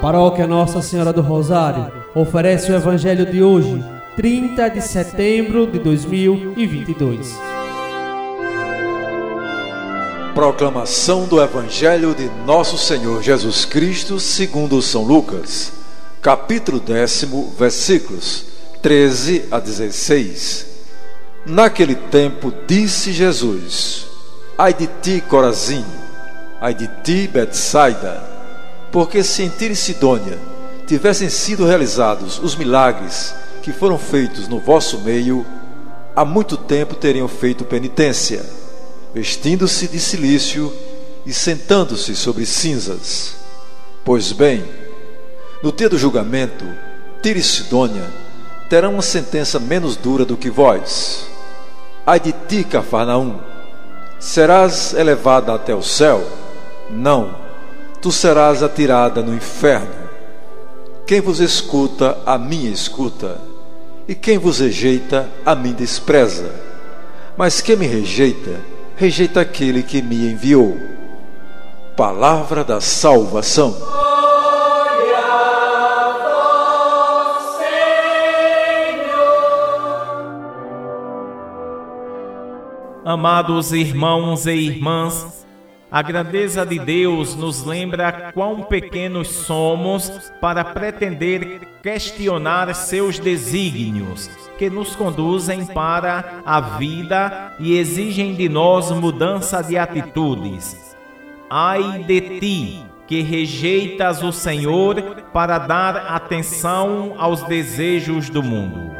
paróquia Nossa Senhora do Rosário oferece o Evangelho de hoje, 30 de setembro de 2022. Proclamação do Evangelho de Nosso Senhor Jesus Cristo, segundo São Lucas, capítulo décimo, versículos 13 a 16. Naquele tempo disse Jesus: Ai de ti, Corazim, ai de ti, Betsaida, porque se em Tiro e Sidônia tivessem sido realizados os milagres que foram feitos no vosso meio, há muito tempo teriam feito penitência, vestindo-se de silício e sentando-se sobre cinzas. Pois bem, no dia do julgamento, Tiro e Sidônia terão uma sentença menos dura do que vós. Ai de ti, Cafarnaum, serás elevada até o céu? Não, tu serás atirada no inferno. Quem vos escuta, a mim escuta, e quem vos rejeita, a mim despreza. Mas quem me rejeita, rejeita aquele que me enviou. Palavra da salvação. Amados irmãos e irmãs, a grandeza de Deus nos lembra quão pequenos somos para pretender questionar seus desígnios, que nos conduzem para a vida e exigem de nós mudança de atitudes. Ai de ti, que rejeitas o Senhor para dar atenção aos desejos do mundo.